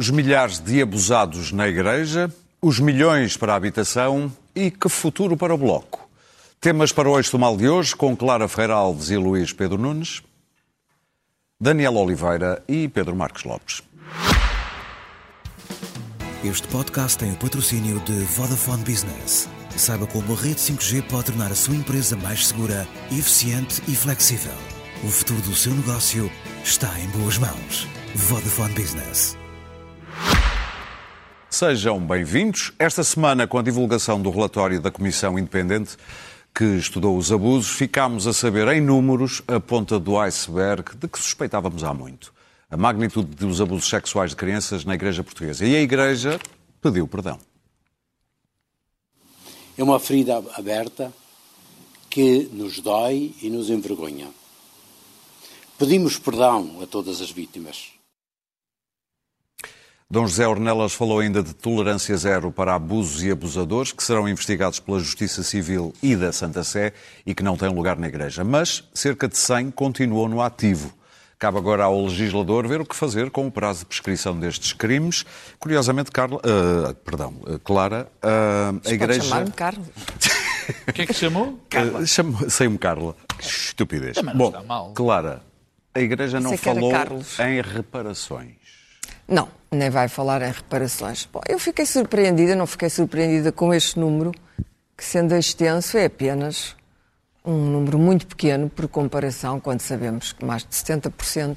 Os milhares de abusados na igreja, os milhões para a habitação e que futuro para o Bloco. Temas para o Eixo do Mal de hoje com Clara Ferreira Alves e Luís Pedro Nunes, Daniel Oliveira e Pedro Marcos Lopes. Este podcast tem o patrocínio de Vodafone Business. Saiba como a rede 5G pode tornar a sua empresa mais segura, eficiente e flexível. O futuro do seu negócio está em boas mãos. Vodafone Business. Sejam bem-vindos. Esta semana, com a divulgação do relatório da Comissão Independente que estudou os abusos, ficámos a saber em números a ponta do iceberg de que suspeitávamos há muito. A magnitude dos abusos sexuais de crianças na Igreja Portuguesa. E a Igreja pediu perdão. É uma ferida aberta que nos dói e nos envergonha. Pedimos perdão a todas as vítimas. Dom José Ornelas falou ainda de tolerância zero para abusos e abusadores que serão investigados pela Justiça Civil e da Santa Sé e que não têm lugar na Igreja. Mas cerca de 100 continuam no ativo. Cabe agora ao legislador ver o que fazer com o prazo de prescrição destes crimes. Curiosamente, Carla, uh, perdão, uh, Clara, uh, a Igreja. chamar-me Carlos. O que é que se chamou? Uh, chamo... Sei-me Carla. Que estupidez. Também não Bom, está mal. Clara, a Igreja não falou em reparações. Não, nem vai falar em reparações. Bom, eu fiquei surpreendida, não fiquei surpreendida com este número, que sendo extenso é apenas um número muito pequeno por comparação, quando sabemos que mais de 70%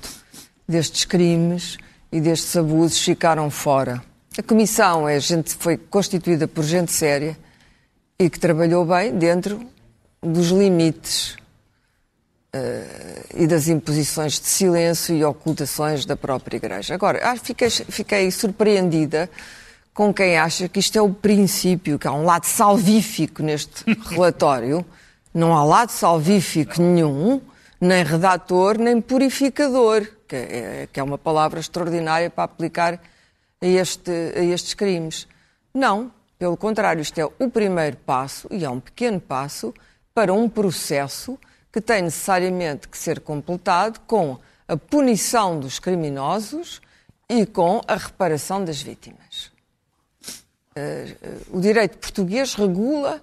destes crimes e destes abusos ficaram fora. A comissão é gente, foi constituída por gente séria e que trabalhou bem dentro dos limites e das imposições de silêncio e ocultações da própria Igreja. Agora, fiquei, fiquei surpreendida com quem acha que isto é o princípio, que há um lado salvífico neste relatório. Não há lado salvífico nenhum, nem redator, nem purificador, que é, que é uma palavra extraordinária para aplicar a, este, a estes crimes. Não, pelo contrário, isto é o primeiro passo, e é um pequeno passo, para um processo que tem necessariamente que ser completado com a punição dos criminosos e com a reparação das vítimas. Eh, eh, O direito português regula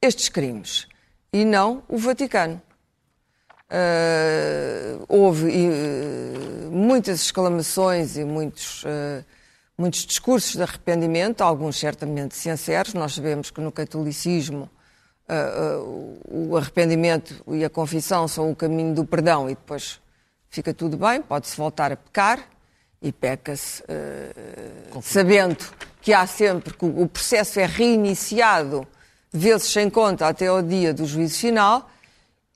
estes crimes e não o Vaticano. Eh, houve muitas exclamações e muitos, muitos discursos de arrependimento, alguns certamente sinceros. Nós sabemos que no catolicismo o arrependimento e a confissão são o caminho do perdão e depois fica tudo bem, pode-se voltar a pecar e peca-se eh, sabendo que há sempre que o processo é reiniciado vezes sem conta até ao dia do juízo final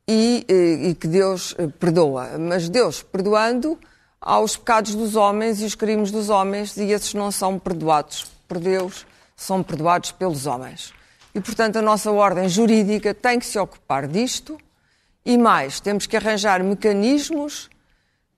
e, eh, e que Deus eh, perdoa. Mas Deus perdoando aos pecados dos homens e os crimes dos homens, e esses não são perdoados por Deus, são perdoados pelos homens. E, portanto, a nossa ordem jurídica tem que se ocupar disto e mais, temos que arranjar mecanismos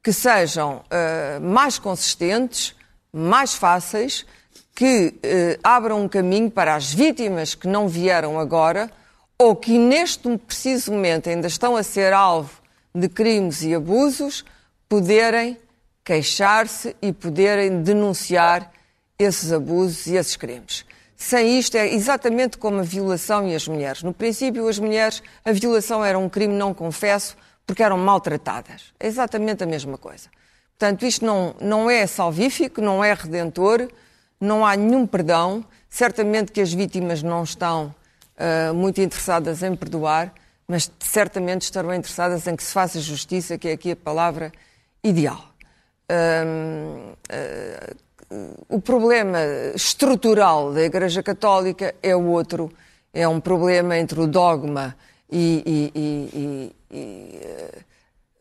que sejam eh, mais consistentes, mais fáceis, que eh, abram um caminho para as vítimas que não vieram agora ou que neste preciso momento ainda estão a ser alvo de crimes e abusos, poderem queixar-se e poderem denunciar esses abusos e esses crimes. Sem isto, é exatamente como a violação e as mulheres. No princípio, as mulheres, a violação era um crime não confesso porque eram maltratadas. É exatamente a mesma coisa. Portanto, isto não, não é salvífico, não é redentor, não há nenhum perdão. Certamente que as vítimas não estão ah, muito interessadas em perdoar, mas certamente estarão interessadas em que se faça justiça, que é aqui a palavra ideal. Hum, ah, o problema estrutural da Igreja Católica é o outro, é um problema entre o dogma e, e- e- e- eh,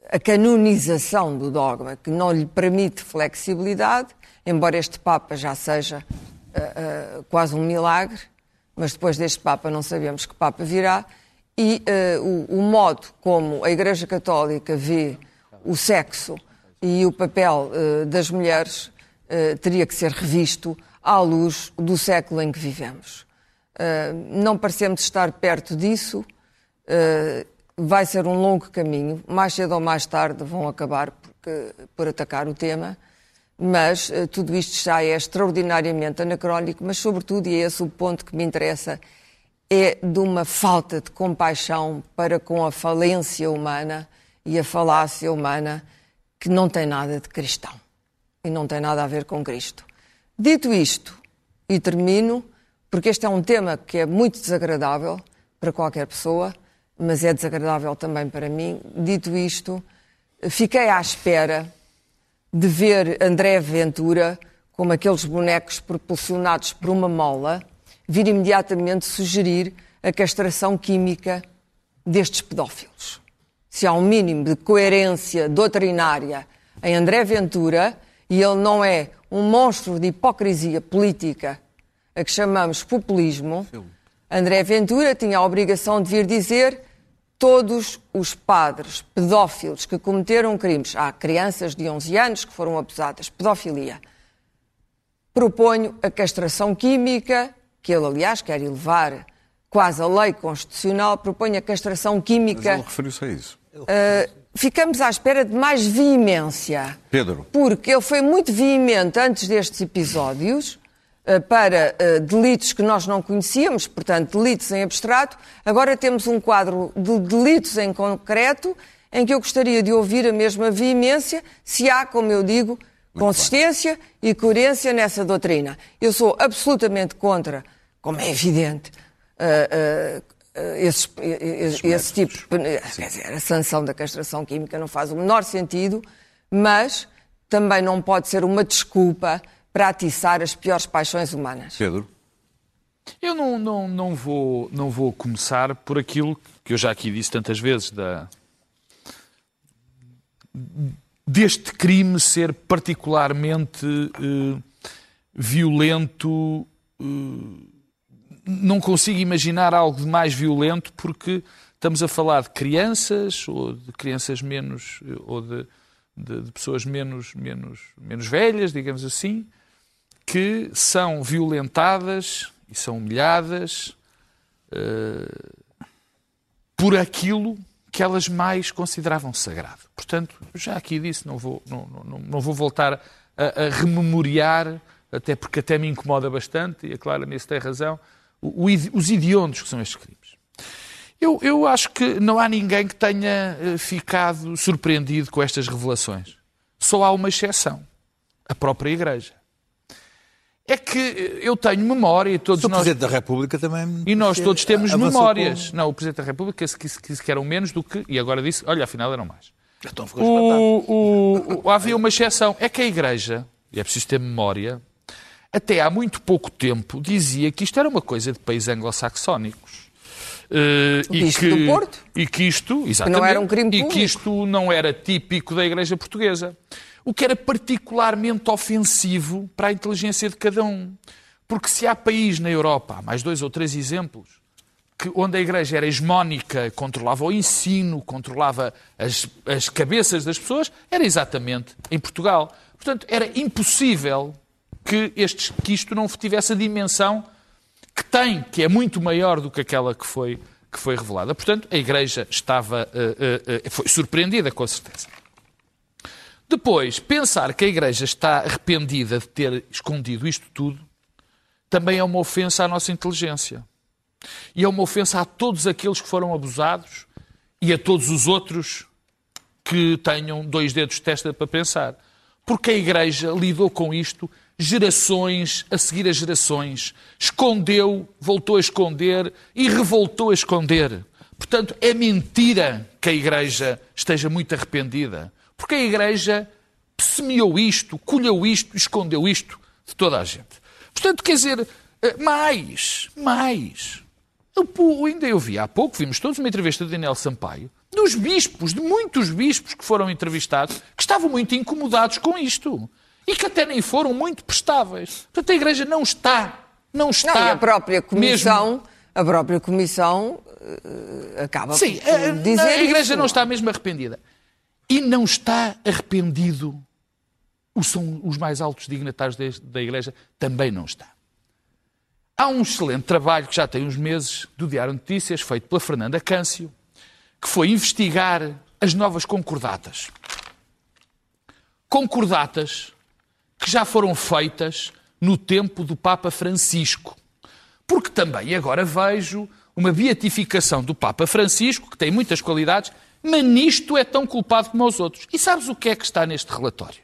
a canonização do dogma, que não lhe permite flexibilidade, embora este Papa já seja eh, eh, quase um milagre, mas depois deste Papa não sabemos que Papa virá, e eh, o, o modo como a Igreja Católica vê o sexo e o papel das mulheres eh, teria que ser revisto à luz do século em que vivemos. Eh, não parecemos estar perto disso. eh, vai ser um longo caminho. Mais cedo ou mais tarde vão acabar porque- por atacar o tema. mas uh, tudo isto já é extraordinariamente anacrónico, mas sobretudo, e é esse o ponto que me interessa, é de uma falta de compaixão para com a falência humana e a falácia humana que não tem nada de cristão e não tem nada a ver com Cristo. Dito isto, e termino, porque este é um tema que é muito desagradável para qualquer pessoa, mas é desagradável também para mim. Dito isto, fiquei à espera de ver André Ventura, como aqueles bonecos propulsionados por uma mola, vir imediatamente sugerir a castração química destes pedófilos. Se há um mínimo de coerência doutrinária em André Ventura, e ele não é um monstro de hipocrisia política a que chamamos populismo, André Ventura tinha a obrigação de vir dizer todos os padres pedófilos que cometeram crimes, há crianças de 11 anos que foram abusadas, pedofilia, proponho a castração química, que ele, aliás, quer elevar quase a lei constitucional, propõe a castração química. Mas ele referiu-se a isso. Uh, ficamos à espera de mais veemência. Pedro. Porque ele foi muito veemente antes destes episódios uh, para uh, delitos que nós não conhecíamos, portanto, delitos em abstrato. Agora temos um quadro de delitos em concreto em que eu gostaria de ouvir a mesma veemência, se há, como eu digo, muito consistência bem. e coerência nessa doutrina. Eu sou absolutamente contra, como é evidente, uh, esse, esse, esse tipo, quer dizer, a sanção da castração química não faz o menor sentido, mas também não pode ser uma desculpa para atiçar as piores paixões humanas. Pedro? Eu não, não, não, vou, não vou começar por aquilo que eu já aqui disse tantas vezes, da, deste crime ser particularmente uh, violento. Uh, não consigo imaginar algo de mais violento porque estamos a falar de crianças ou de crianças menos ou de, de, de pessoas menos, menos, menos velhas, digamos assim, que são violentadas e são humilhadas uh, por aquilo que elas mais consideravam sagrado. Portanto, já aqui disse, não vou, não, não, não vou voltar a, a rememoriar, até porque até me incomoda bastante, e a Clara nisso tem razão, os idiondos que são estes crimes. Eu, eu acho que não há ninguém que tenha eh, ficado surpreendido com estas revelações. Só há uma exceção: a própria Igreja. É que eh, eu tenho memória e todos o nós. O Presidente da República também. E nós todos temos memórias. Com... Não, o Presidente da República disse que eram menos do que. E agora disse: olha, afinal eram mais. Então ficou o, o, o, havia uma exceção. É que a Igreja, e é preciso ter memória, até há muito pouco tempo, dizia que isto era uma coisa de países anglo-saxónicos. Uh, e, que, e que isto, exatamente, que não era um crime e que isto não era típico da Igreja Portuguesa. O que era particularmente ofensivo para a inteligência de cada um. Porque se há país na Europa, há mais dois ou três exemplos, que, onde a Igreja era hegemónica, controlava o ensino, controlava as, as cabeças das pessoas, era exatamente em Portugal. Portanto, era impossível que, estes, que isto não tivesse a dimensão que tem, que é muito maior do que aquela que foi, que foi revelada. Portanto, a Igreja estava, uh, uh, foi surpreendida, com certeza. Depois, pensar que a Igreja está arrependida de ter escondido isto tudo também é uma ofensa à nossa inteligência. E é uma ofensa a todos aqueles que foram abusados e a todos os outros que tenham dois dedos de testa para pensar. Porque a Igreja lidou com isto gerações a seguir as gerações. Escondeu, voltou a esconder e revoltou a esconder. Portanto, é mentira que a Igreja esteja muito arrependida. Porque a Igreja semeou isto, colheu isto, escondeu isto de toda a gente. Portanto, quer dizer, eh, mais, mais. Eu, ainda eu vi há pouco, vimos todos uma entrevista de Daniel Sampaio, dos bispos, de muitos bispos que foram entrevistados, que estavam muito incomodados com isto e que até nem foram muito prestáveis. Portanto, a Igreja não está, não está. Não, e a própria Comissão, mesmo... a própria Comissão uh, acaba Sim, por a, dizer a Igreja isso. não está mesmo arrependida. E não está arrependido. O são os mais altos dignatários da Igreja também não está. Há um excelente trabalho que já tem uns meses do Diário Notícias, feito pela Fernanda Câncio, que foi investigar as novas concordatas. Concordatas que já foram feitas no tempo do Papa Francisco. Porque também agora vejo uma beatificação do Papa Francisco, que tem muitas qualidades, mas nisto é tão culpado como os outros. E sabes o que é que está neste relatório?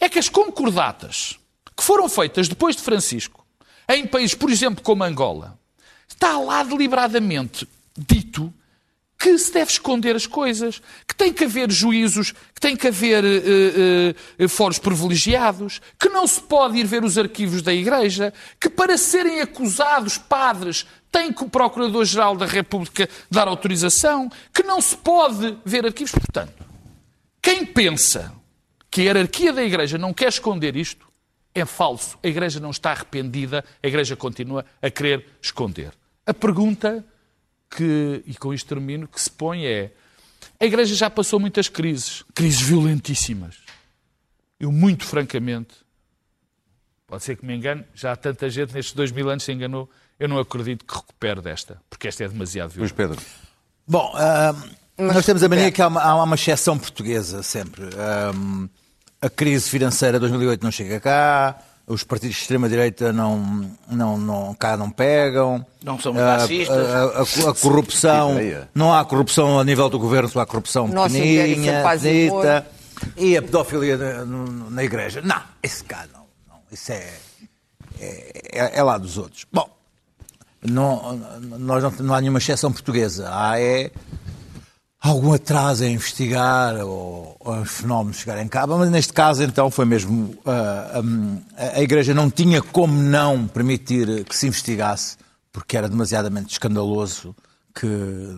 É que as concordatas que foram feitas depois de Francisco, em países, por exemplo, como Angola, está lá deliberadamente dito que se deve esconder as coisas, que tem que haver juízos, que tem que haver uh, uh, fóruns privilegiados, que não se pode ir ver os arquivos da Igreja, que para serem acusados padres tem que o Procurador-Geral da República dar autorização, que não se pode ver arquivos. Portanto, quem pensa que a hierarquia da Igreja não quer esconder isto é falso. A Igreja não está arrependida, a Igreja continua a querer esconder. A pergunta que, e com isto termino, que se põe é: a Igreja já passou muitas crises, crises violentíssimas. Eu, muito francamente, pode ser que me engane, já há tanta gente nestes dois mil anos se enganou, eu não acredito que recupere desta, porque esta é demasiado violenta. Luís Pedro. Bom, uh, nós temos a mania que há uma, há uma exceção portuguesa sempre. Um, a crise financeira de 2008 não chega cá, os partidos de extrema-direita não, não, não, cá não pegam. Não somos a, racistas. A, a, a corrupção, não há corrupção a nível do governo, só há corrupção Nossa, Império pequenina, Paz e a pedofilia na, no- na igreja. Não, esse cá não. não. Isso é, é, é lá dos outros. Bom, não, nós não, não há nenhuma exceção portuguesa. Há é algum atraso em investigar ou, ou os fenómenos chegarem cá, mas neste caso então foi mesmo ah, a, a Igreja não tinha como não permitir que se investigasse porque era demasiadamente escandaloso que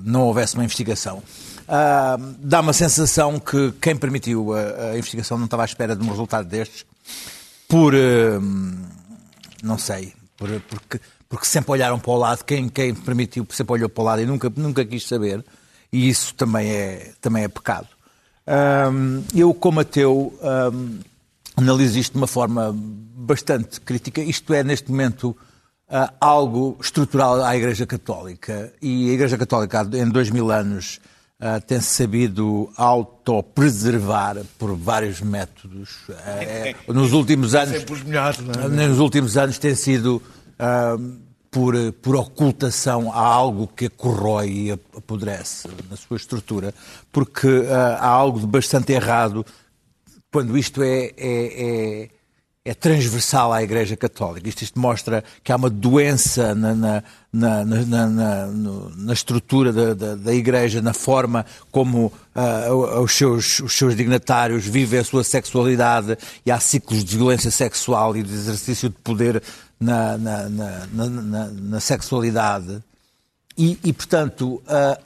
não houvesse uma investigação. Ah, dá uma sensação que quem permitiu a, a investigação não estava à espera de um resultado destes por ah, não sei, por- porque, porque sempre olharam para o lado, quem, quem permitiu sempre olhou para o lado e nunca, nunca quis saber, e isso também é, também é pecado. Hum, eu, como ateu, hum, analiso isto de uma forma bastante crítica. Isto é, neste momento, ah, algo estrutural à Igreja Católica. E a Igreja Católica, em dois mil anos, ah, tem-se sabido autopreservar por vários métodos. Ah, é- nos últimos anos. Sempre os melhores, não é? Nos últimos anos tem sido ah, por, por ocultação a algo que corrói e apodrece na sua estrutura, porque ah, há algo de bastante errado quando isto é, é, é, é transversal à Igreja Católica. Isto, isto mostra que há uma doença na, na, na, na, na- estrutura da, da, da Igreja, na forma como ah, os, seus, os seus dignatários vivem a sua sexualidade e há ciclos de violência sexual e de exercício de poder na, na, na, na, sexualidade. E, e, portanto, ah,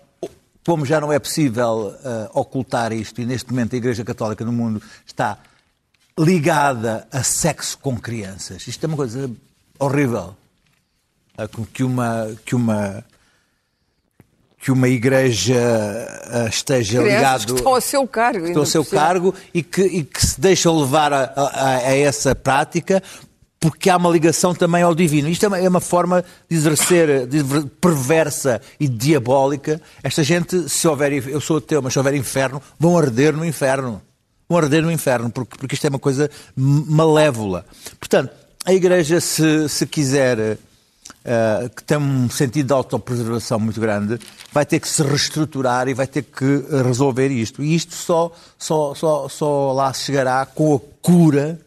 como já não é possível ah, ocultar isto, e neste momento a Igreja Católica no mundo está ligada a sexo com crianças, isto é uma coisa horrível. Ah, que uma, que uma, que uma igreja esteja que ligada estão a seu cargo. estão a seu cima. cargo e que, e que se deixam levar a, a- a essa prática porque há uma ligação também ao divino. Isto é uma, é forma de exercer de ver- perversa e diabólica. Esta gente, se houver, eu sou ateu, mas se houver inferno, vão arder no inferno. Vão arder no inferno, porque, porque isto é uma coisa malévola. Portanto, a Igreja, se, se quiser Uh, que tem um sentido de autopreservação muito grande, vai ter que se reestruturar e vai ter que resolver isto. E isto só, só, só, só lá chegará com a cura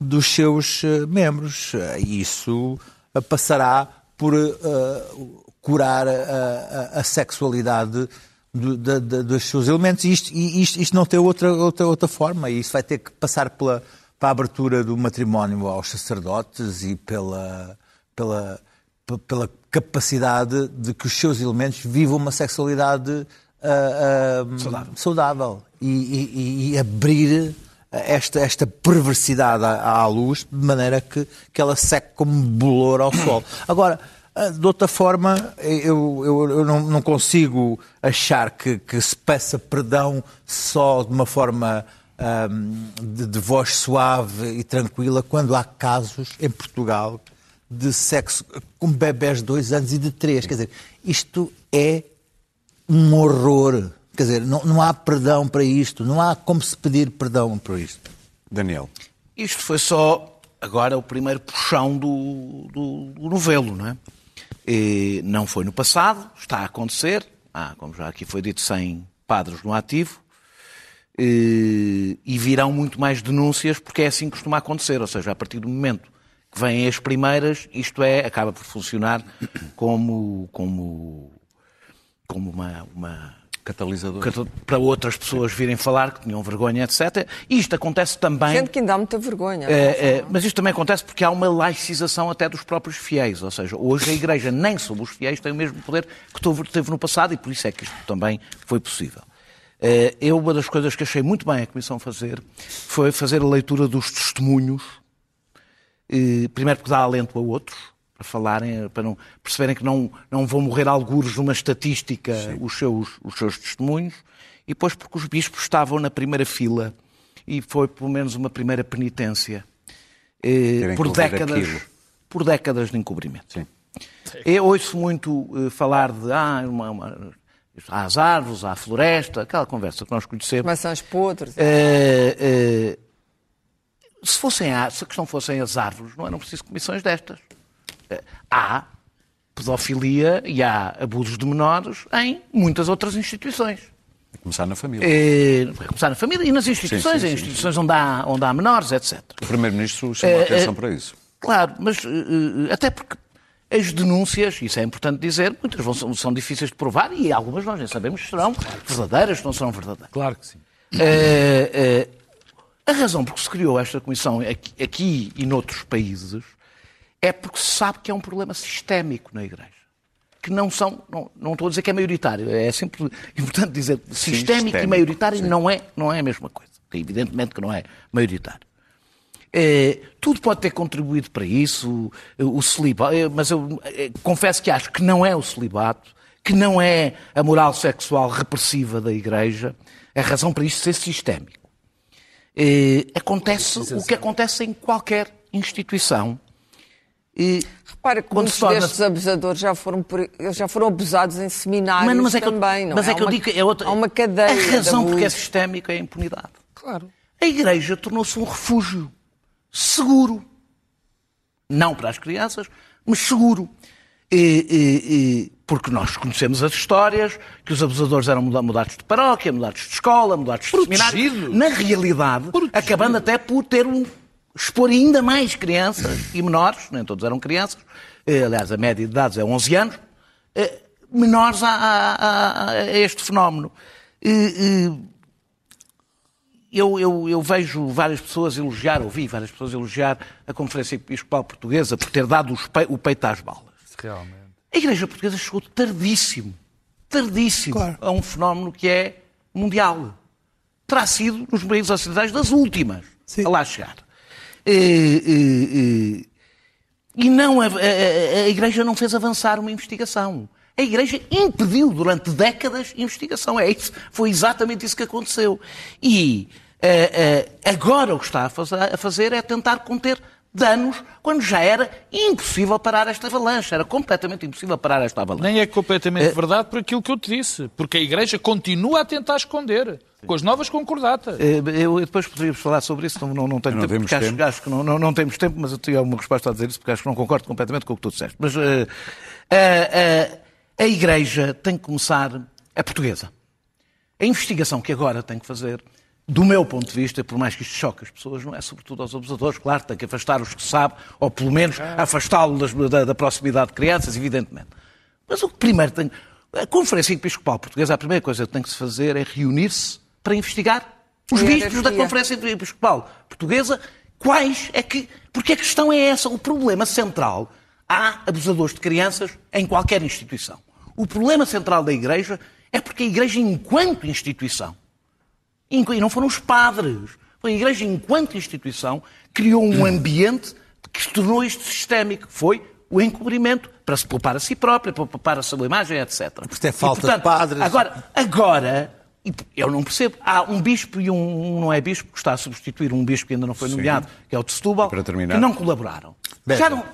dos seus uh, membros. Uh, E isso uh, passará por uh, curar a, a- a sexualidade do- da- da- dos seus elementos. E isto, isto, isto não tem outra, outra, outra forma. E isso vai ter que passar pela, para a abertura do matrimónio aos sacerdotes e pela, pela, pela capacidade de que os seus elementos vivam uma sexualidade ah, ah, saudável, E, e- e abrir esta, esta perversidade à, à luz de maneira que, que ela seque como bolor ao sol. Agora, ah, de outra forma, eu, eu, eu não, não consigo achar que, que se peça perdão só de uma forma ahm, de, de voz suave e tranquila quando há casos em Portugal de sexo com bebés de dois anos e de três. Quer dizer, isto é um horror. Quer dizer, não, não há perdão para isto, não há como se pedir perdão para isto. Daniel. Isto foi só agora o primeiro puxão do, do, do novelo, não é? E não foi no passado, está a acontecer. Ah, como já aqui foi dito, 100 padres no ativo. E, e virão muito mais denúncias, porque é assim que costuma acontecer. Ou seja, a partir do momento que vêm as primeiras, isto é, acaba por funcionar como, como, como uma, uma Catalisador. para outras pessoas virem falar que tinham vergonha, etc. E isto acontece também. Gente que ainda há muita vergonha. É, é, mas isto também acontece porque há uma laicização até dos próprios fiéis. Ou seja, hoje a Igreja, nem sobre os fiéis, tem o mesmo poder que teve no passado e por isso é que isto também foi possível. É, eu, uma das coisas que achei muito bem a Comissão fazer foi fazer a leitura dos testemunhos, é, primeiro porque dá alento a outros, para falarem, para não, perceberem que não, não vão morrer algures numa estatística os seus, os seus testemunhos, e depois porque os bispos estavam na primeira fila e foi pelo menos uma primeira penitência eh, por, décadas, por décadas de encobrimento. Sim. Eu ouço muito eh, falar de ah, uma, uma, há as árvores, há a floresta, aquela conversa que nós conhecemos. Mas são os podres. Eh, eh, se, fossem, se a questão fossem as árvores, não eram preciso comissões destas há pedofilia e há abusos de menores em muitas outras instituições. A começar na família. É, começar na família e nas instituições, sim, sim, sim, em instituições Onde, há, onde há menores, etc. O Primeiro-Ministro chama a atenção é, para isso. Claro, mas até porque as denúncias, isso é importante dizer, muitas vão, são, são difíceis de provar e algumas nós nem sabemos se serão verdadeiras, se não serão verdadeiras. Claro que sim. É, a razão por que se criou esta comissão aqui, aqui e noutros países é porque se sabe que é um problema sistémico na Igreja. Que não são, não, não estou a dizer que é maioritário, é sempre importante dizer sistémico, sistémico e maioritário não é, não é a mesma coisa. Evidentemente que não é maioritário. É, tudo pode ter contribuído para isso, o celibato, é, mas eu é, confesso que acho que não é o celibato, que não é a moral sexual repressiva da Igreja, a razão para isto ser sistémico. É, acontece o que acontece em qualquer instituição e Repara que muitos torna... destes abusadores já foram, já foram abusados em seminários mas, mas é também, não Mas é, é que eu uma, digo que é outra... Há uma cadeia A razão porque é sistémica é a impunidade. Claro. A Igreja tornou-se um refúgio seguro. Não para as crianças, mas seguro. E, e, e, porque nós conhecemos as histórias que os abusadores eram mudados de paróquia, mudados de escola, mudados de seminário. Na realidade, Protegido. acabando até por ter um expor ainda mais crianças e menores, nem todos eram crianças, eh, aliás, a média de idades é 11 anos, eh, menores a, a, a este fenómeno. Eu, eu, eu, vejo várias pessoas elogiar, ouvi várias pessoas elogiar a Conferência Episcopal Portuguesa por ter dado o peito às balas. Realmente. A Igreja Portuguesa chegou tardíssimo, tardíssimo claro. a um fenómeno que é mundial. Terá sido, nos países ocidentais, das últimas Sim. a lá chegar. E, e, e não, a, a, a, Igreja não fez avançar uma investigação. A Igreja impediu durante décadas investigação. É isso, foi exatamente isso que aconteceu. E uh, uh, agora o que está a fazer é tentar conter danos quando já era impossível parar esta avalanche. Era completamente impossível parar esta avalanche. Nem é completamente uh, verdade por aquilo que eu te disse. Porque a Igreja continua a tentar esconder com as novas concordatas. Eh, eu, depois poderíamos falar sobre isso, não, não, não tenho não tempo, porque tempo. Acho, acho, que não, não, não, temos tempo, mas eu tenho uma resposta a dizer isso, porque acho que não concordo completamente com o que tu disseste. Mas uh, uh, uh, a Igreja tem que começar a portuguesa. A investigação que agora tem que fazer, do meu ponto de vista, por mais que isto choque as pessoas, não é sobretudo aos abusadores, claro, tem que afastar os que sabe, ou pelo menos afastá-los da, da proximidade de crianças, evidentemente. Mas o que primeiro tem. A Conferência Episcopal Portuguesa, a primeira coisa que tem que se fazer é reunir-se para investigar os bispos da Conferência Episcopal Portuguesa. Quais é que. Porque a questão é essa. O problema central. Há abusadores de crianças em qualquer instituição. O problema central da Igreja é porque a Igreja, enquanto instituição, e não foram os padres, foi a Igreja, enquanto instituição, criou um ambiente que se tornou isto sistémico. Foi o encobrimento para se poupar a si própria, para poupar a sua imagem, etc. Porque é falta e, portanto, de padres. Agora, agora eu não percebo. Há um bispo e um, não é bispo que está a substituir um bispo que ainda não foi nomeado, Sim. que é o de Setúbal, que não colaboraram. Já não,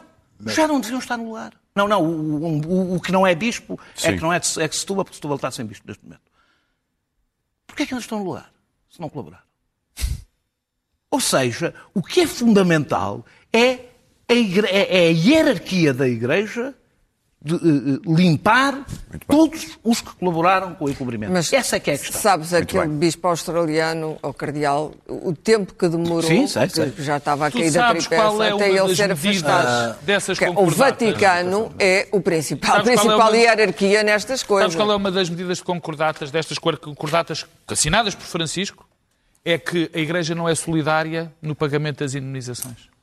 já não deviam estar no lugar. Não, não, o, o, o que não é bispo é Sim. é que não é de, é de Setúbal, porque Setúbal está sem bispo neste momento. Porquê é que eles estão no lugar, se não colaboraram? Ou seja, o que é fundamental é a, igre... é a hierarquia da Igreja de uh, limpar todos os que colaboraram com o encobrimento. Mas Essa é que é a questão. Sabes, Muito aquele bem. bispo australiano, ou cardeal, o tempo que demorou, Sim, sei, sei. que já estava a cair da tripé é até ele ser afastado. Dessas o Vaticano é o principal, a principal é uma... hierarquia nestas coisas. Sabes qual é uma das medidas concordatas, destas concordatas assinadas por Francisco? É que a Igreja não é solidária no pagamento das indemnizações.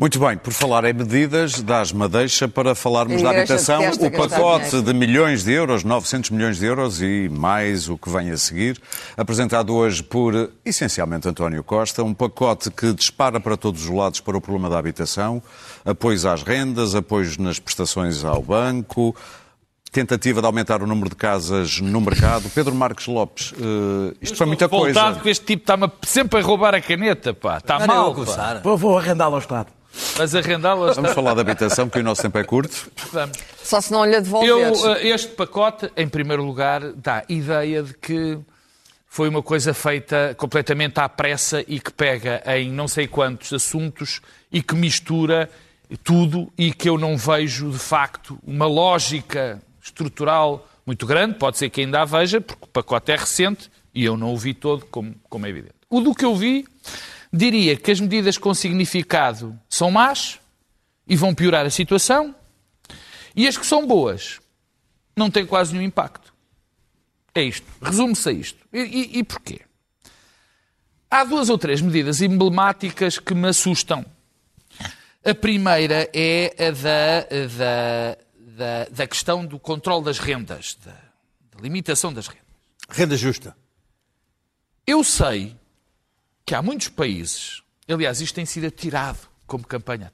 Muito bem, por falar em medidas, dás-me a deixa para falarmos da habitação. O pacote de milhões de euros, 900 milhões de euros e mais o que vem a seguir, apresentado hoje por, essencialmente, António Costa. Um pacote que dispara para todos os lados para o problema da habitação, apoios às rendas, apoios nas prestações ao banco, tentativa de aumentar o número de casas no mercado. Pedro Marques Lopes, uh, isto foi muita coisa. que este tipo está sempre a roubar a caneta, pá. Está mal, pá. Vou, vou arrendá-lo ao Estado. Mas arrendá-las. Vamos falar da habitação, que o nosso tempo é curto. Vamos. Só se não lhe devolveres. Eu, eh, este pacote, em primeiro lugar, dá ideia de que foi uma coisa feita completamente à pressa e que pega em não sei quantos assuntos e que mistura tudo e que eu não vejo, de facto, uma lógica estrutural muito grande. Pode ser que ainda a veja, porque o pacote é recente e eu não o vi todo, como, como é evidente. O do que eu vi diria que as medidas com significado são más e vão piorar a situação, e as que são boas não têm quase nenhum impacto. É isto. Resume-se a isto. E, e, e porquê? Há duas ou três medidas emblemáticas que me assustam. A primeira é a da, da, da, da questão do controle das rendas, da, da limitação das rendas. Renda justa. Eu sei que há muitos países, aliás, isto tem sido atirado como campanha,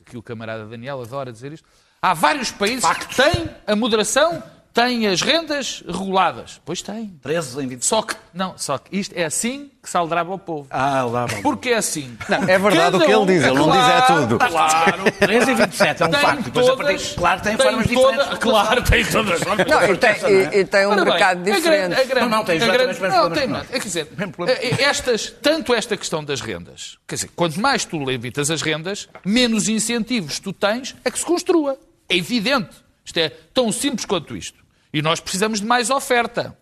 aqui o camarada Daniel adora dizer isto, há vários países Factos. que têm a moderação, têm as rendas reguladas. Pois tem. 13 em 20. Só que, não, só que isto é assim que se aldraba ao povo. Ah, aldraba. Porque é assim. Não, é verdade o que ele diz, ele não diz é tudo. Claro, 13 e 27 é um tem facto. Todas, claro, tem, tem formas toda, diferentes. Claro, tem todas. Não, e tem, e, e tem um Ora mercado bem, diferente. A grande, a grande, não, não, tem exatamente grande, não, tem, não, é, quer dizer, eh, estas, tanto esta questão das rendas, quer dizer, quanto mais tu levitas as rendas, menos incentivos tu tens a que se construa. É evidente. Isto é tão simples quanto isto. E nós precisamos de mais oferta.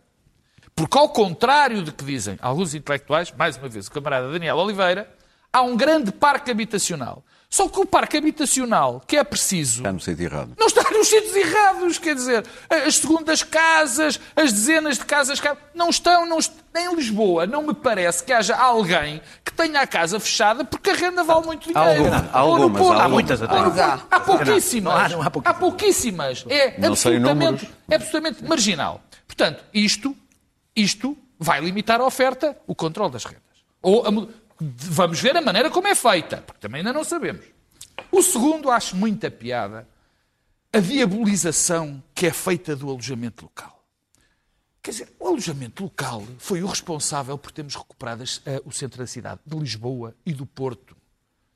Porque, ao contrário de que dizem alguns intelectuais, mais uma vez o camarada Daniel Oliveira, há um grande parque habitacional. Só que o parque habitacional que é preciso. Está no sítio errado. Não está nos sítios errados, quer dizer, as segundas casas, as dezenas de casas, não estão, não em Lisboa. Não me parece que haja alguém que tenha a casa fechada porque a renda vale muito dinheiro. Há algumas, há, algumas, há muitas até. Há, há pouquíssimas. há, pouquíssimas. É absolutamente, é absolutamente marginal. Portanto, isto, isto vai limitar a oferta, o controle das rendas. Ou a, vamos ver a maneira como é feita, porque também ainda não sabemos. O segundo, acho muita piada, a diabolização que é feita do alojamento local. Quer dizer, o alojamento local foi o responsável por termos recuperado uh, o centro da cidade, de Lisboa e do Porto,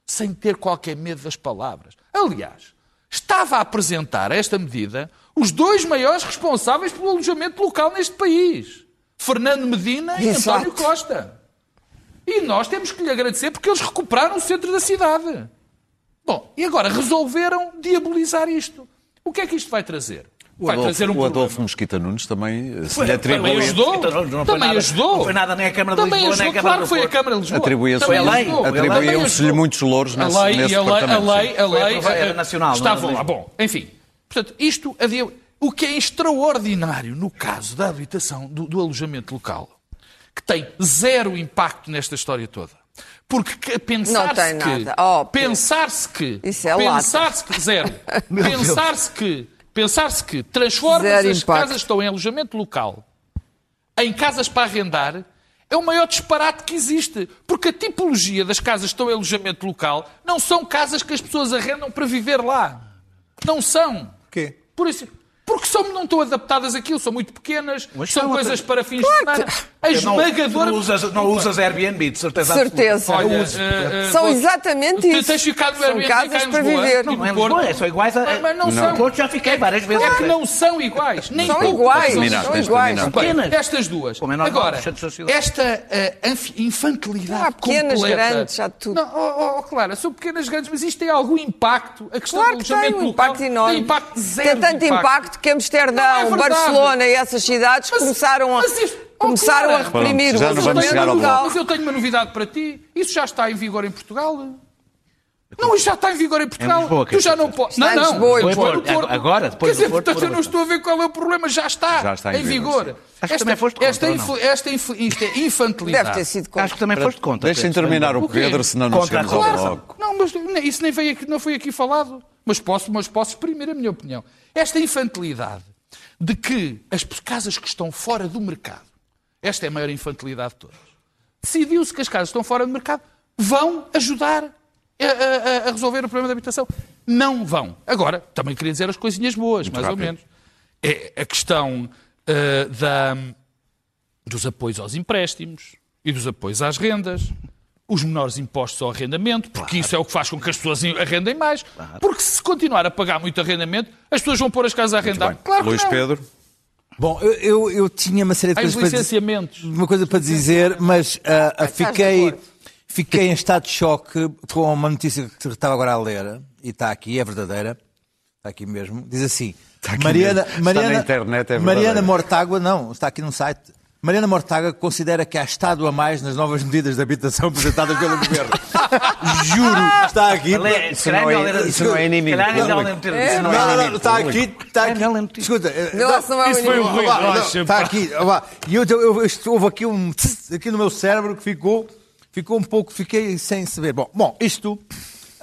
sem ter qualquer medo das palavras. Aliás, estava a apresentar esta medida os dois maiores responsáveis pelo alojamento local neste país: Fernando Medina e Exato. António Costa. E nós temos que lhe agradecer porque eles recuperaram o centro da cidade. Bom, e agora resolveram diabolizar isto. O que é que isto vai trazer? O Adolfo, trazer um o Adolfo Mosquita Nunes também se lhe atribuiu. Também ajudou. Não, também nada, ajudou. Não foi nada nem a Câmara de também Lisboa, ajudou, nem a Câmara claro foi a Câmara de Lisboa. Atribuíam-se-lhe atribuíam muitos louros nesse, a lei, nesse a lei, a lei, a lei, era nacional. Estavam lá. Bom, enfim. Portanto, isto, o que é extraordinário no caso da habitação, do, do alojamento local, que tem zero impacto nesta história toda, porque pensar-se que, oh, pensar-se que, é pensar-se que, zero, pensar-se que, pensar-se que transforma as impacto. casas que estão em alojamento local em casas para arrendar é o maior disparate que existe. Porque a tipologia das casas que estão em alojamento local não são casas que as pessoas arrendam para viver lá. Não são. Quê? Por isso, Porque são, não estão adaptadas àquilo, são muito pequenas, Mas são coisas para fins claro de semana. A esmagadora. Não, usas, não usas Airbnb, de certeza. certeza. Olha, uh, uh, são exatamente isso. Tens ficado no Airbnb são casas para viver. Não, não é Lisboa, é, são iguais a. Mas não, não. são. Porto já fiquei várias vezes. É que não são iguais. Nem são iguais. São iguais. Estas duas. Agora, esta uh, infantilidade. Há pequenas, completa. grandes, já tudo. Não, oh, oh, Clara, são pequenas, grandes, mas isto tem algum impacto. A questão claro do alojamento tem um impacto enorme. Tem impacto zero. Tem tanto impacto que Amsterdão, é Barcelona e essas cidades mas, começaram a. Começaram a reprimir Pronto, já não vamos chegar ao bloco. Mas eu tenho uma novidade para ti. Isso já está em vigor em Portugal? Não, isso já está em vigor em Portugal. Em Lisboa, tu já não podes. Não, não. Lisboa, Lisboa, Porto. Porto. Agora, depois Quer dizer, Porto, portanto, eu não estou a ver qual é o problema. Já está, já está em, em vigor. Acho que também foste contra, esta, esta isto é infantilidade. Deve ter sido contra. Acho que também foste contra. Deixem terminar o Pedro, senão não chegamos ao bloco. Não, mas isso nem veio aqui, não foi aqui falado. Mas posso, mas posso exprimir a minha opinião. Esta infantilidade de que as casas que estão fora do mercado, esta é a maior infantilidade de todas, decidiu-se que as casas que estão fora do mercado vão ajudar a, a, a, resolver o problema da habitação. Não vão. Agora, também queria dizer as coisinhas boas, Muito mais rápido. ou menos. É a questão uh, da, dos apoios aos empréstimos e dos apoios às rendas os menores impostos ao arrendamento, porque claro. isso é o que faz com que as pessoas arrendem mais. Claro. Porque se continuar a pagar muito arrendamento, as pessoas vão pôr as casas a arrendar. Claro Luís não. Pedro. Bom, eu, eu, eu, tinha uma série de coisas para dizer, uma coisa para dizer, mas uh, uh, fiquei, fiquei em estado de choque com uma notícia que estava agora a ler, e está aqui, é verdadeira, está aqui mesmo, diz assim, Mariana, Mariana, internet, é Mariana Mortágua, não, está aqui no site, Mariana Mortaga considera que há Estado a mais nas novas medidas de habitação apresentadas pelo Governo. Juro, está aqui. Isso não é, isso não é inimigo. Não, não, não, está aqui. Está aqui. Escuta, isso foi o Rui Está aqui. E eu, houve aqui um aqui no meu cérebro que ficou, ficou um pouco, fiquei sem saber. Bom, bom isto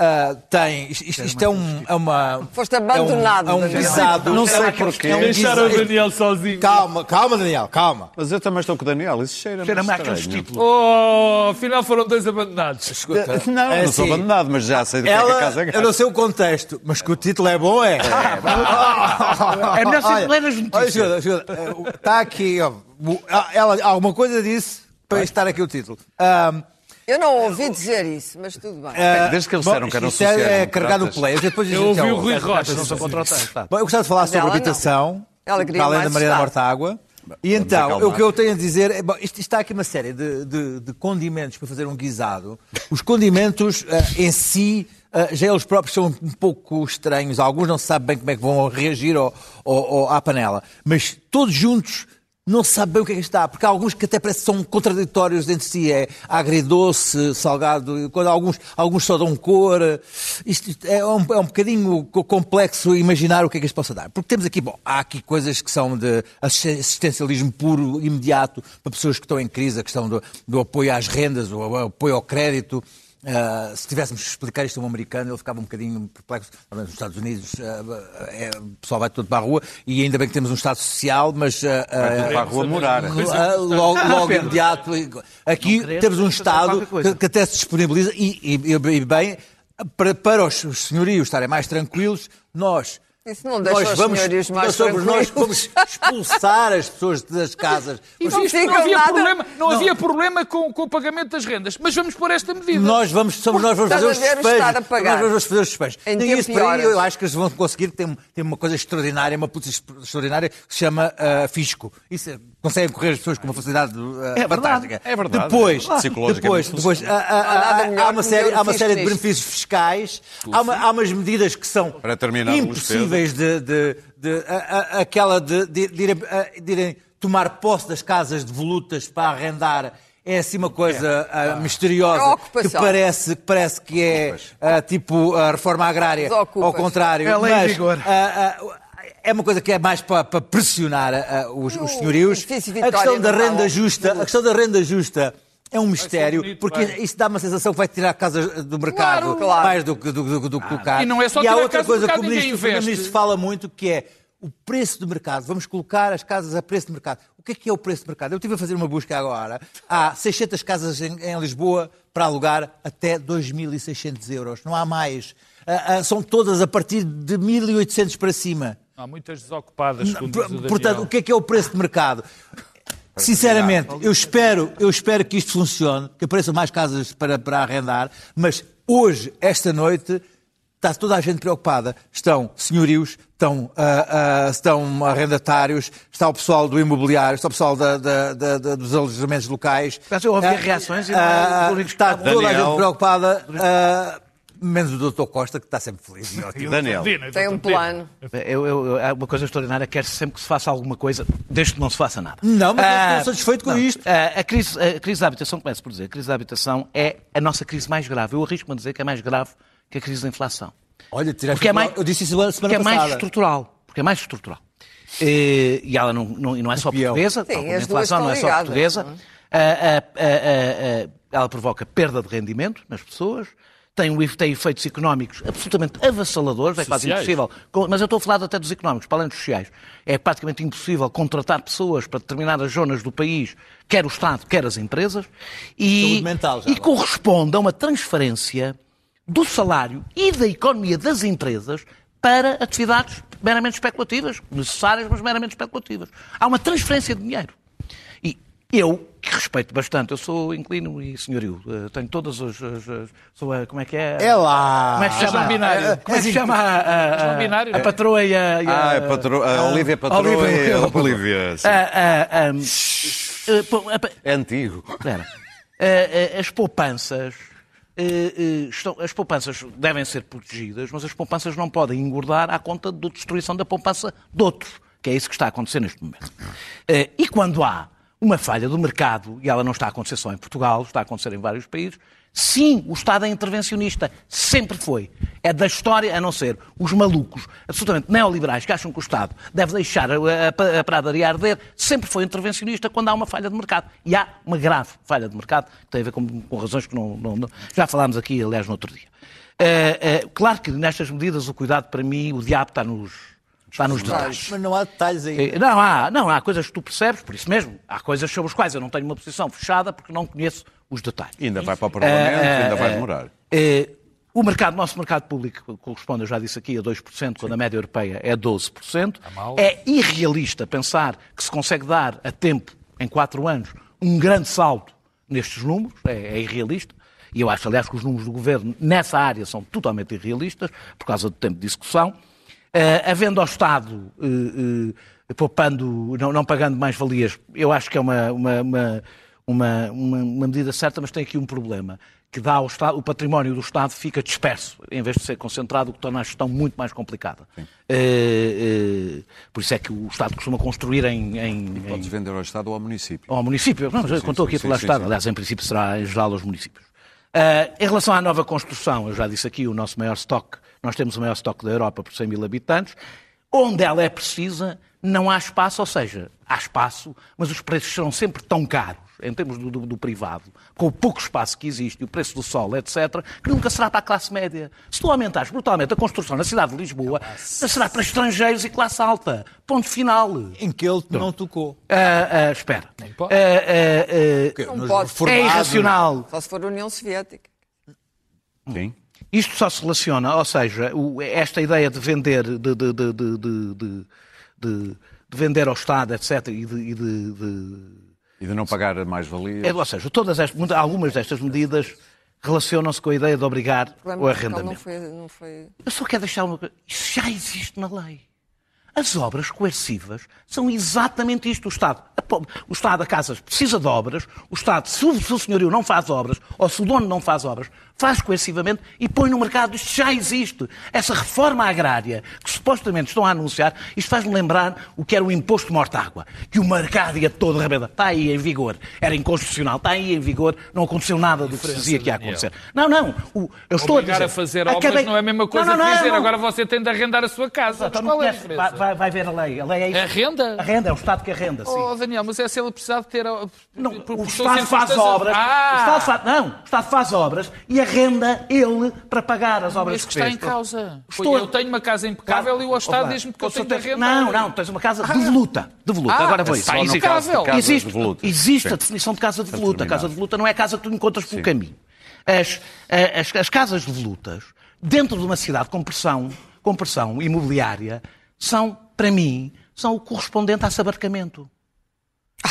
Uh, tem. Isto, isto é, um, é uma. Foste abandonado. É um, é um guisado. Não sei porquê. É um Deixaram o Daniel sozinho. Calma, calma, Daniel, calma. Mas eu também estou com o Daniel. Isso cheira-me. Cheira-me àqueles títulos. Oh, afinal foram dois abandonados. Escuta, não, é não sou assim, abandonado, mas já sei do ela, que é que a casa é Eu não sei o contexto, mas que o título é bom, é. É, é melhor ser ler as notícias. Está aqui, ó. Ela, alguma coisa disse para estar aqui o título. Um, eu não ouvi dizer isso, mas tudo bem. Uh, Desde que eles disseram que eram Isso é, é carregado o play. Depois eu ouvi o Rui Rocha, não sou contra o texto. Bom, eu gostava de falar sobre habitação, ela para além da Maria da Água. E então, o que eu tenho a dizer é, bom, isto, está aqui uma série de, de, de, condimentos para fazer um guisado. Os condimentos uh, em si, uh, já eles próprios são um pouco estranhos. Alguns não se sabe bem como é que vão reagir ao, ao, ao, à panela. Mas todos juntos não sabe bem o que é que está, porque há alguns que até parece que são contraditórios entre si, é agridoce, salgado, quando alguns, alguns só dão cor. Isto é um, é um bocadinho complexo imaginar o que é que isto possa dar. Porque temos aqui, bom, há aqui coisas que são de assistencialismo puro, imediato, para pessoas que estão em crise, a questão do, do apoio às rendas, o apoio ao crédito, Uh, se tivéssemos que explicar isto a um americano, ele ficava um bocadinho perplexo. Nos Estados Unidos, uh, é, o pessoal vai todo para a rua e ainda bem que temos um Estado social, mas. Uh, vai para a rua morar. logo, logo imediato. Aqui temos um Estado que, que, até se disponibiliza e, e, e bem, para, para os senhorios estarem mais tranquilos, nós isso não deixa nós vamos, os senhores mais somos nós vamos expulsar as pessoas das casas. E não, não, havia nada... problema, não, não, havia problema com, com, o pagamento das rendas, mas vamos pôr esta medida. Nós vamos, somos, nós vamos fazer os despejos. Nós vamos fazer os despejos. E isso para aí, eu acho que eles vão conseguir ter, ter uma coisa extraordinária, uma polícia extraordinária que se chama uh, fisco. Isso é, conseguem correr as pessoas com uma facilidade uh, é fantástica. É verdade. Depois, depois, depois uh, há, uma série, há uma série de benefícios fiscais, há, uma, há umas medidas que são impossíveis de, de de, a, a, aquela de, de, de, irem, de, irem, tomar posse das casas devolutas para arrendar é assim uma coisa é. uh, misteriosa que parece, que parece que é uh, tipo a reforma agrária, ao contrário. Ela é mas, em vigor. Uh, é uma coisa que é mais para, para pressionar os, os senhorios. A questão da renda justa, a questão da renda justa é um mistério, bonito, porque vai. isso dá uma sensação que vai tirar casas do mercado claro, mais do que do, do, do, do ah, E não é só e há outra coisa que o ministro, o ministro fala muito que é o preço do mercado. Vamos colocar as casas a preço de mercado. O que é que é o preço de mercado? Eu estive a fazer uma busca agora. Há 600 casas em, em Lisboa para alugar até 2.600 euros. Não há mais. Uh, uh, são todas a partir de 1.800 para cima. Há muitas desocupadas. Portanto, o que é que é o preço de mercado? Sinceramente, eu espero, eu espero que isto funcione, que apareçam mais casas para, para arrendar, mas hoje, esta noite, está toda a gente preocupada. Estão senhorios, estão, uh, uh, estão arrendatários, está o pessoal do imobiliário, está o pessoal da, da, da, dos alojamentos locais. Mas eu ouvi uh, reações e uh, está toda Daniel. a gente preocupada. Menos o Dr. Costa, que está sempre feliz e ótimo. Daniel. Tem um plano. Eu, eu, é uma coisa extraordinária, quer sempre que se faça alguma coisa, desde que não se faça nada. Não, mas ah, estou satisfeito com não. isto. Ah, a, crise, a crise da habitação, começo por dizer, a crise da habitação é a nossa crise mais grave. Eu arrisco-me a dizer que é mais grave que a crise da inflação. Olha, porque é mais, eu disse isso a semana porque passada. é mais estrutural. Porque é mais estrutural. E, e ela não, não, não é só portuguesa, Sim, a inflação não é só portuguesa. É? ela provoca perda de rendimento nas pessoas, tem, tem efeitos económicos absolutamente avassaladores, é quase impossível. Mas eu estou a falar até dos económicos, para além dos sociais. É praticamente impossível contratar pessoas para determinadas zonas do país, quer o Estado, quer as empresas, e, mental, e corresponde a uma transferência do salário e da economia das empresas para atividades meramente especulativas, necessárias, mas meramente especulativas. Há uma transferência de dinheiro. Eu, que respeito bastante, eu sou inclino e senhorio, eh, tenho todas as. as, as sou a, como é que é? É lá! Como é que se chama? Binário. Como é que se chama a, a, a, a patroa e a. a ah, a, patro... a Olivia Patroa Olivia, e a Olivia. É antigo. As poupanças eh, eh, estão, as poupanças devem ser protegidas, mas as poupanças não podem engordar à conta da destruição da poupança de outros, que é isso que está a acontecer neste momento. Eh, e quando há uma falha do mercado, e ela não está a acontecer só em Portugal, está a acontecer em vários países, Sim, o Estado é intervencionista. Sempre foi. É da história, a não ser os malucos, absolutamente neoliberais, que acham que o Estado deve deixar a, pradaria arder, sempre foi intervencionista quando há uma falha de mercado. E há uma grave falha de mercado, que tem a ver com, com razões que não, não, não, Já falámos aqui, aliás, no outro dia. Uh, uh, claro que nestas medidas o cuidado, para mim, o diabo está nos, está nos detalhes. Mas não há detalhes aí. Eh, não há, não, há coisas que tu percebes, por isso mesmo. Há coisas sobre as quais eu não tenho uma posição fechada porque não conheço os detalhes. E ainda vai para o Parlamento, uh, ainda vai demorar. Uh, o mercado, nosso mercado público corresponde, eu já disse aqui, a 2%, quando a média europeia é 12%. É irrealista pensar que se consegue dar a tempo, em 4 anos, um grande salto nestes números. É, é irrealista. E eu acho, aliás, que os números do governo nessa área são totalmente irrealistas, por causa do tempo de discussão. Uh, havendo ao Estado uh, uh, poupando, não, não, pagando mais valias, eu acho que é uma, uma, uma uma, uma, medida certa, mas tem aqui um problema, que dá ao Estado, o património do Estado fica disperso, em vez de ser concentrado, o que torna a gestão muito mais complicada. Uh, uh, por isso é que o Estado costuma construir em... em e podes em... vender ao Estado ou ao município. Ou ao município, não, sim, contou aqui a falar Estado, aliás, em princípio será em geral aos municípios. Uh, em relação à nova construção, eu já disse aqui, o nosso maior estoque, nós temos o maior estoque da Europa por 100 mil habitantes, onde ela é precisa, não há espaço, ou seja, há espaço, mas os preços serão sempre tão caros em termos do, do, do, privado, com o pouco espaço que existe e o preço do sol, etc., que nunca será para a classe média. Se tu aumentares brutalmente a construção na cidade de Lisboa, será para estrangeiros e classe alta. Ponto final. Em que ele não tocou. Uh, uh, espera. Não pode. Uh, não pode. É irracional. Só se for a União Soviética. Sim. Isto só se relaciona, ou seja, esta ideia de vender, de, de, de, de vender ao Estado, etc., e de, e de não pagar mais-valias. É, ou seja, todas estas, algumas destas medidas relacionam-se com a ideia de obrigar o arrendamento. Não foi, não foi... Eu só quero deixar uma coisa. Isso já existe na lei. As obras coercivas são exatamente isto. O Estado, o Estado a casas precisa de obras, o Estado, se o, se o senhorio não faz obras, ou se o dono não faz obras, faz coercivamente e põe no mercado. Isto já existe. Essa reforma agrária que supostamente estão a anunciar, isto faz-me lembrar o que era o imposto de morte-água, que o mercado ia todo rebelde. Está aí em vigor. Era inconstitucional. Está aí em vigor. Não aconteceu nada do que se dizia que ia acontecer. Não, não. O, eu estou Obrigar a, dizer, a fazer obras acabei... não é a mesma coisa não, não, não, que dizer agora você tem de arrendar a sua casa. Então, qual é a vai, vai, vai, ver a lei. A lei é isso. Arrenda? Arrenda, é o Estado que arrenda, sim. Oh, Daniel, mas é se ele precisar de ter... Não, o Estado faz obras. Ah. O Estado faz... Não, o Estado faz obras e arrenda ele para pagar as obras Isso que, está em causa. Estou... Eu tenho uma casa impecável e o Estado diz-me que eu tenho de arrendar. Não, não, tens uma casa de voluta. De voluta. Ah, Agora vou isso. Impecável. Existe, existe a definição de casa de voluta. A casa de voluta não é a casa que tu encontras pelo Sim. caminho. As, as, as casas de volutas, dentro de uma cidade com pressão, com pressão imobiliária, são para mim, são o correspondente a sabarcamento.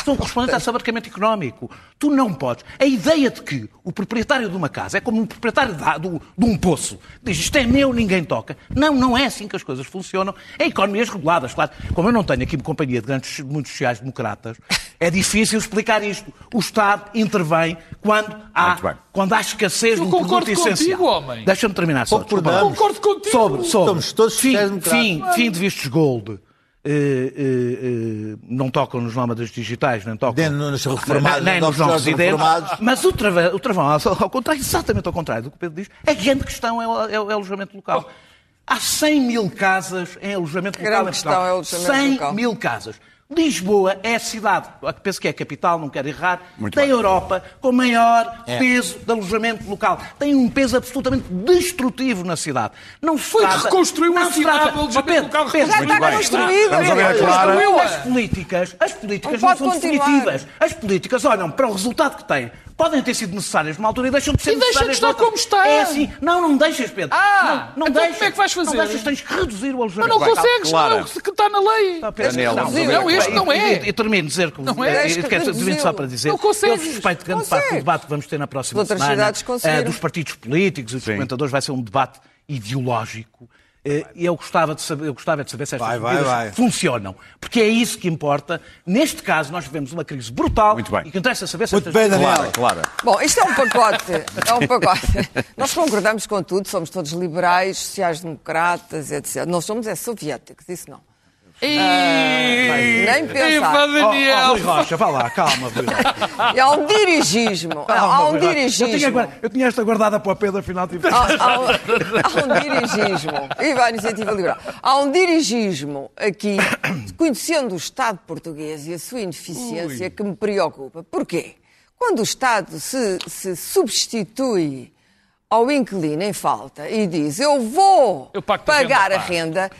São correspondentes a sabarcamento económico. Tu não podes. A ideia de que o proprietário de uma casa é como um proprietário de, de, de um poço. Diz isto é meu, ninguém toca. Não, não é assim que as coisas funcionam. Em economias reguladas, claro. Como eu não tenho aqui companhia de grandes, muitos sociais-democratas, é difícil explicar isto. O Estado intervém quando há, quando há escassez de um produto essencial. Contigo, homem. Deixa-me terminar só. Concordo contigo. Sobre, sobre. Estamos todos fim, fim, fim de vistos gold Uh, uh, uh, não tocam nos nómadas digitais, nem tocam nem nos reformados, nem nos novos reformados. Mas o travão, o travão, ao contrário, exatamente ao contrário do que o Pedro diz, a grande questão é o, é o alojamento local. Há 100 mil casas em alojamento a local. Questão é alojamento 100 local. mil casas. Lisboa é a cidade, penso que é a capital, não quero errar, Muito da bem. Europa com maior é. peso de alojamento local. Tem um peso absolutamente destrutivo na cidade. Não se Foi trata, reconstruiu a cidade, o alojamento local. Já está construído. As políticas, as políticas não, não são continuar. definitivas. As políticas olham para o resultado que têm podem ter sido necessárias numa altura e deixam de ser e necessárias. E deixa de estar como está. É assim. Não, não deixas, Pedro. Ah, não, não então deixas. como é que vais fazer? Não deixas, tens que reduzir o alojamento. Mas não consegues, claro. não, que está na lei. Não, Pedro, não, não, este não é. E, termino dizer que... Não é. é só para dizer. Não consegues. Eu respeito grande parte do debate que vamos ter na próxima Outras semana. Uh, dos partidos políticos e dos comentadores vai ser um debate ideológico eh, e eu gostava de saber, eu gostava de saber se estas vai, vai, vai. funcionam. Porque é isso que importa. Neste caso, nós vivemos uma crise brutal Muito bem. e que interessa saber se Muito estas... bem, Claro, claro. Bom, isto é um pacote. É um pacote. Nós concordamos com tudo, somos todos liberais, sociais-democratas, etc. Nós somos é soviéticos, isso não. E... Ah, nem pensar. Daniel. Oh, oh, Rui Rocha, vá lá, calma, Rui Rocha. Há um dirigismo. Calma, há um dirigismo. Eu tinha, eu tinha, esta guardada para o Pedro, afinal tive... há, há, um, há um dirigismo. E vai a iniciativa liberal. Há um dirigismo aqui, conhecendo o Estado português e a sua ineficiência, Ui. que me preocupa. Porquê? Quando o Estado se, se substitui ao inquilino em falta e diz eu vou eu pagar a renda,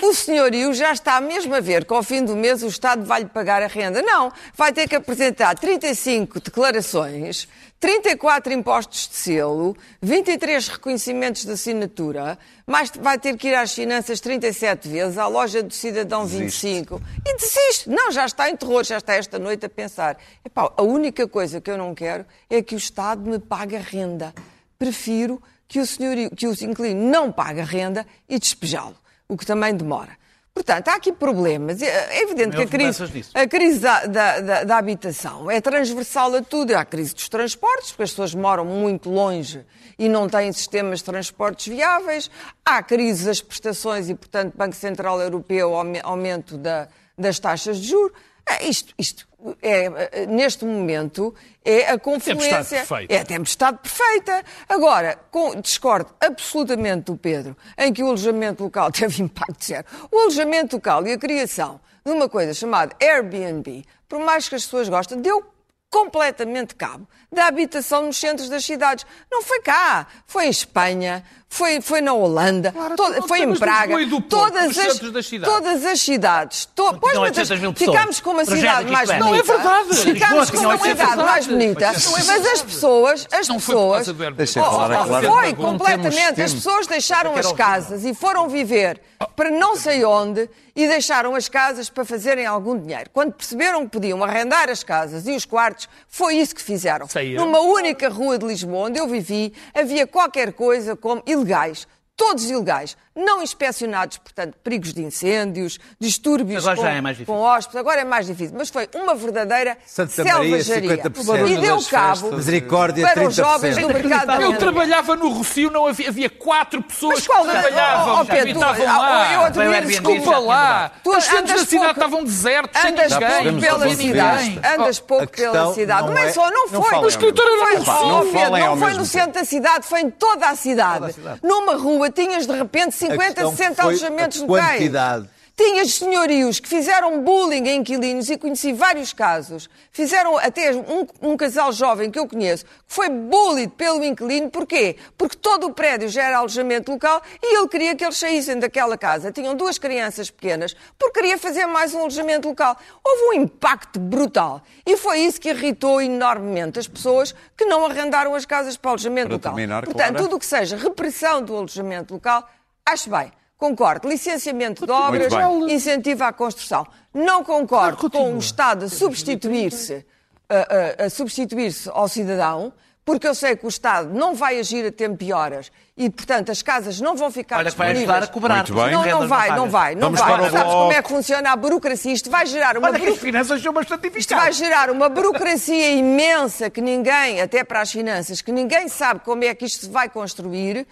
o senhorio já está mesmo a ver que ao fim do mês o Estado vai-lhe pagar a renda. Não, vai ter que apresentar 35 declarações, 34 impostos de selo, 23 reconhecimentos de assinatura, mais vai ter que ir às finanças 37 vezes, à loja do cidadão 25 desiste. e desiste. Não, já está em terror, já está esta noite a pensar. Epá, a única coisa que eu não quero é que o Estado me pague a renda. Prefiro que o, senhorio, que o inquilino não pague a renda e despejá-lo o que também demora. Portanto, há aqui problemas. É, é evidente que a crise, a crise da, da, da, da, habitação é transversal a tudo. Há a crise dos transportes, porque as pessoas moram muito longe e não têm sistemas de transportes viáveis. Há a crise das prestações e, portanto, Banco Central Europeu, aumento da, das taxas de juros. É, isto, isto é, neste momento é a confluência. É a tempestade perfeita. Agora, com, discordo absolutamente do Pedro em que o alojamento local teve impacto zero. O alojamento local e a criação de uma coisa chamada Airbnb, por mais que as pessoas gostem, deu completamente cabo da habitação nos centros das cidades. Não foi cá, foi em Espanha, foi, foi na Holanda, claro, to, foi em Praga. Porto, todas, as, todas as cidades. To, pois, mas, ficámos com uma cidade mais bonita. Não é verdade. Ficámos com uma cidade mais bonita. Mas as pessoas, as pessoas. Foi completamente. As pessoas deixaram as casas e foram viver para não sei onde e deixaram as casas para fazerem algum dinheiro. Quando perceberam que podiam arrendar as casas e os quartos, foi isso que fizeram. Numa única rua de Lisboa, onde eu vivi, havia qualquer coisa como ilegais, todos ilegais não inspecionados, portanto, perigos de incêndios, distúrbios agora com, já é mais difícil. com hóspedes, agora é mais difícil, mas foi uma verdadeira selvageria. E deu cabo Misericórdia, para os jovens do mercado Eu trabalhava no Rocio, não havia, havia quatro pessoas que trabalhavam, oh, oh, Pedro, habitavam tu, lá. Eu admiro, desculpa lá. Tu Os centros da cidade estavam desertos, andas pouco pela cidade. Andas pouco pela cidade. Não é só, não foi. O escritor era no Rocio, não foi no centro da cidade, foi em toda a cidade. Numa rua tinhas de repente 50, 60 alojamentos locais. Quantidade. Tinhas senhorios que fizeram bullying a inquilinos e conheci vários casos. Fizeram até um, um, casal jovem que eu conheço que foi bullied pelo inquilino. Porquê? Porque todo o prédio já era alojamento local e ele queria que eles saíssem daquela casa. Tinham duas crianças pequenas porque queria fazer mais um alojamento local. Houve um impacto brutal e foi isso que irritou enormemente as pessoas que não arrendaram as casas para alojamento para local. Terminar, Portanto, Clara. tudo o que seja repressão do alojamento local, acho bem. Concordo. Licenciamento de obras, incentivo à construção. Não concordo com o Estado a substituir-se a, a, a substituir-se ao cidadão, porque eu sei que o Estado não vai agir a tempo de horas e, portanto, as casas não vão ficar Olha, disponíveis. vai ajudar a cobrar. Muito bem. Não, não vai, não vai, não Vamos vai. para o Sabes bloco. como é que funciona a burocracia? Isto vai gerar uma Olha que as finanças são bastante Isto vai gerar uma burocracia imensa que ninguém, até para as finanças, que ninguém sabe como é que isto se vai construir.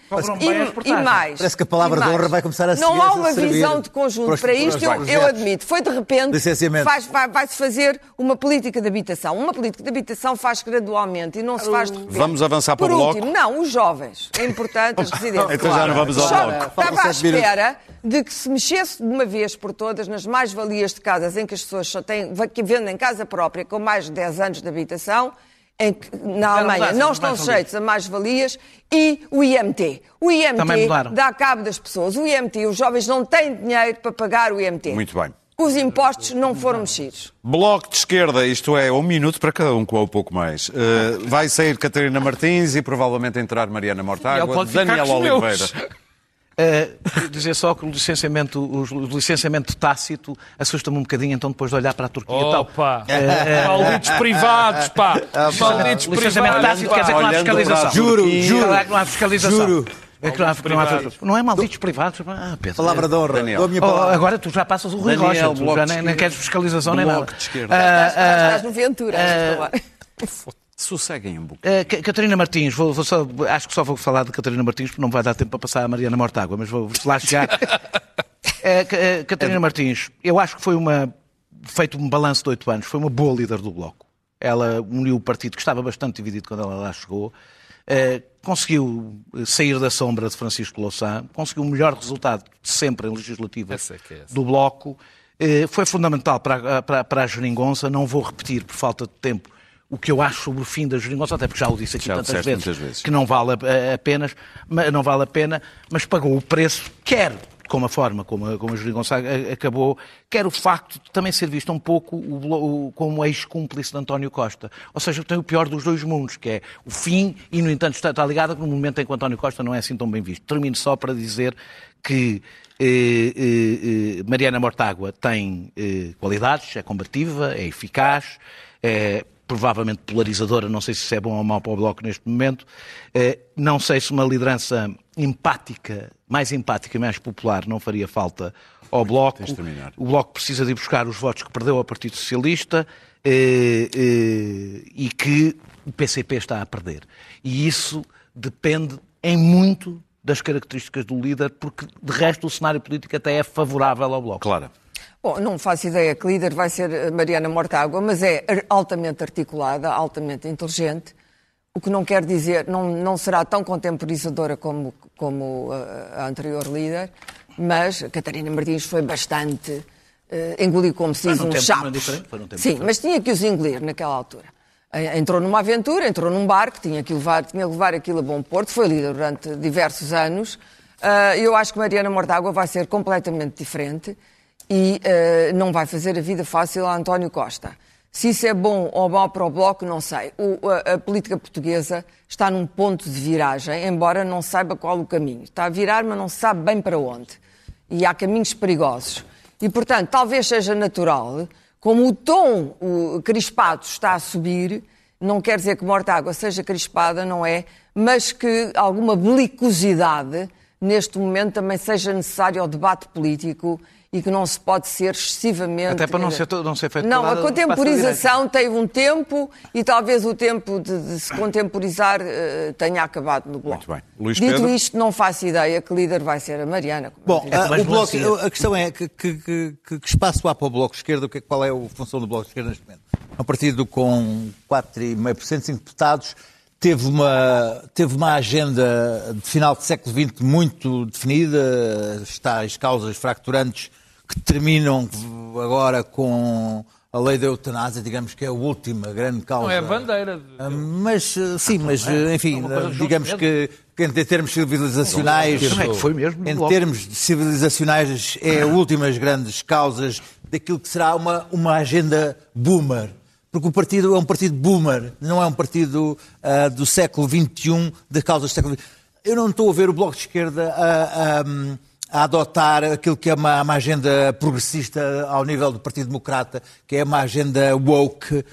E, e mais. Parece que a palavra de honra vai começar a Não seguir- há uma visão de conjunto para isto, eu, eu admito. Foi de repente. Licenciamento. faz- vai- Vai-se fazer uma política de habitação. Uma política de habitação faz gradualmente e não se faz de repente. Vamos avançar para Por o bloco? último, não, os jovens. É importante, residências. Então já não vamos ao Só bloco. Estava à espera de que se mexesse de uma vez por todas nas mais-valias de casas em que as pessoas só têm, que vendem casa própria com mais de 10 anos de habitação, em que na Alemanha não estão sujeitos a mais-valias, e o IMT. O IMT dá cabo das pessoas. O IMT, os jovens não têm dinheiro para pagar o IMT. Muito bem. Os impostos não foram mexidos. Bloco de esquerda, isto é, um minuto para cada um, com um pouco mais. Uh, vai sair Catarina Martins e provavelmente entrar Mariana Mortágua, Daniel Oliveira. Uh, dizer só que o licenciamento, o, licenciamento tácito assusta-me um bocadinho, então depois de olhar para a Turquia e tal. Opa! Malditos privados, pá! Malditos licenciamento privados. tácito quer dizer que não há fiscalização. Juro, juro. Não há fiscalização. Juro. É que não há, não há- não é malditos privados. Ah, Pedro. Palavra de honra. Daniel. Oh, agora tu já passas o Rui Daniel, Rocha, tu Bloco já nem, nem queres fiscalização nem Bloco nada. de Esquerda. Ah, Estás, ah, estás no Ventura. também. Sosseguem um pouco. Uh, Ca- Catarina Martins, vou, vou só- acho que só vou falar de Catarina Martins, porque não vai dar tempo para passar a Mariana Mortágua, mas vou lá chegar. Uh, Ca- uh, Catarina Martins, eu acho que foi uma, feito um balanço de oito anos, foi uma boa líder do Bloco. Ela uniu o partido que estava bastante dividido quando ela lá chegou, uh, conseguiu sair da sombra de Francisco Louçã, conseguiu o melhor resultado de sempre em legislativas é é do Bloco. Eh, Foi fundamental para, a- para, para a geringonça. Não vou repetir, por falta de tempo, o que eu acho sobre o fim da geringonça, até porque já o disse aqui Já tantas vezes, vezes. que não vale a, a não vale a pena, mas pagou o preço, quer como a forma como como a geringonça a- acabou, quer o facto de também ser visto um pouco o, o- como ex-cúmplice de António Costa. Ou seja, tem o pior dos dois mundos, que é o fim e, no entanto, está, está ligado no momento em que António Costa não é assim tão bem visto. Termino só para dizer que eh, eh, eh, Mariana Mortágua tem eh, qualidades, é combativa, é eficaz, é provavelmente polarizadora, não sei se isso é bom ou mau para o Bloco neste momento. Eh, não sei se uma liderança empática, mais empática e mais popular não faria falta ao Bloco. O Bloco precisa de ir buscar os votos que perdeu ao Partido Socialista eh, eh, e que o PCP está a perder. E isso depende em muito das características do líder, porque de resto o cenário político até é favorável ao Bloco. Claro. Bom, não faço ideia que líder vai ser Mariana Mortágua, mas é altamente articulada, altamente inteligente, o que não quer dizer, não, não será tão contemporizadora como, como a, a anterior líder, mas Catarina Martins foi bastante, eh, engoliu como se diz um chapo. Sim, diferente. mas tinha que os engolir naquela altura. Eh, Entrou numa aventura, entrou num barco, tinha que levar, tinha que levar aquilo a bom porto, foi líder durante diversos anos. Ah, Eu acho que Mariana Mortágua vai ser completamente diferente e eh, não vai fazer a vida fácil a António Costa. Se isso é bom ou mau para o Bloco, não sei. O- a, a política portuguesa está num ponto de viragem, embora não saiba qual o caminho. Está a virar, mas não sabe bem para onde. E há caminhos perigosos. E, portanto, talvez seja natural, como o tom o crispado está a subir, não quer dizer que Mortágua seja crispada, não é? Mas que alguma belicosidade neste momento também seja necessário ao debate político e que não se pode ser excessivamente. Até para não ser não ser feito Não, a contemporização teve um tempo e talvez o tempo de, de se contemporizar eh, tenha acabado no Bloco. Muito bem. Luís Dito Pedro? isto, não faço ideia que líder vai ser a Mariana. Bom, disse. ah, mais o bloco, melancia. a questão é que, que- que- que- espaço há para o Bloco de Esquerda? O que é- Qual é a função do Bloco de Esquerda neste momento? É um partido com 4,5%, 5 deputados, teve uma, teve uma agenda de final do século XX muito definida, as tais causas fracturantes que terminam agora com a lei da eutanásia, digamos que é a última grande causa. Não é a bandeira. de- Ah, Mas, sim, mas, eh, enfim, coisa eh, digamos que, que em termos civilizacionais, Não é que foi mesmo, em termos civilizacionais, é a últimas grandes causas daquilo que será uma, uma agenda boomer. Porque o partido é um partido boomer, não é um partido ah, do século XXI, de causas do século XXI. Eu não estou a ver o Bloco de Esquerda a, a adotar aquilo que é uma, uma, agenda progressista ao nível do Partido Democrata, que é uma agenda woke,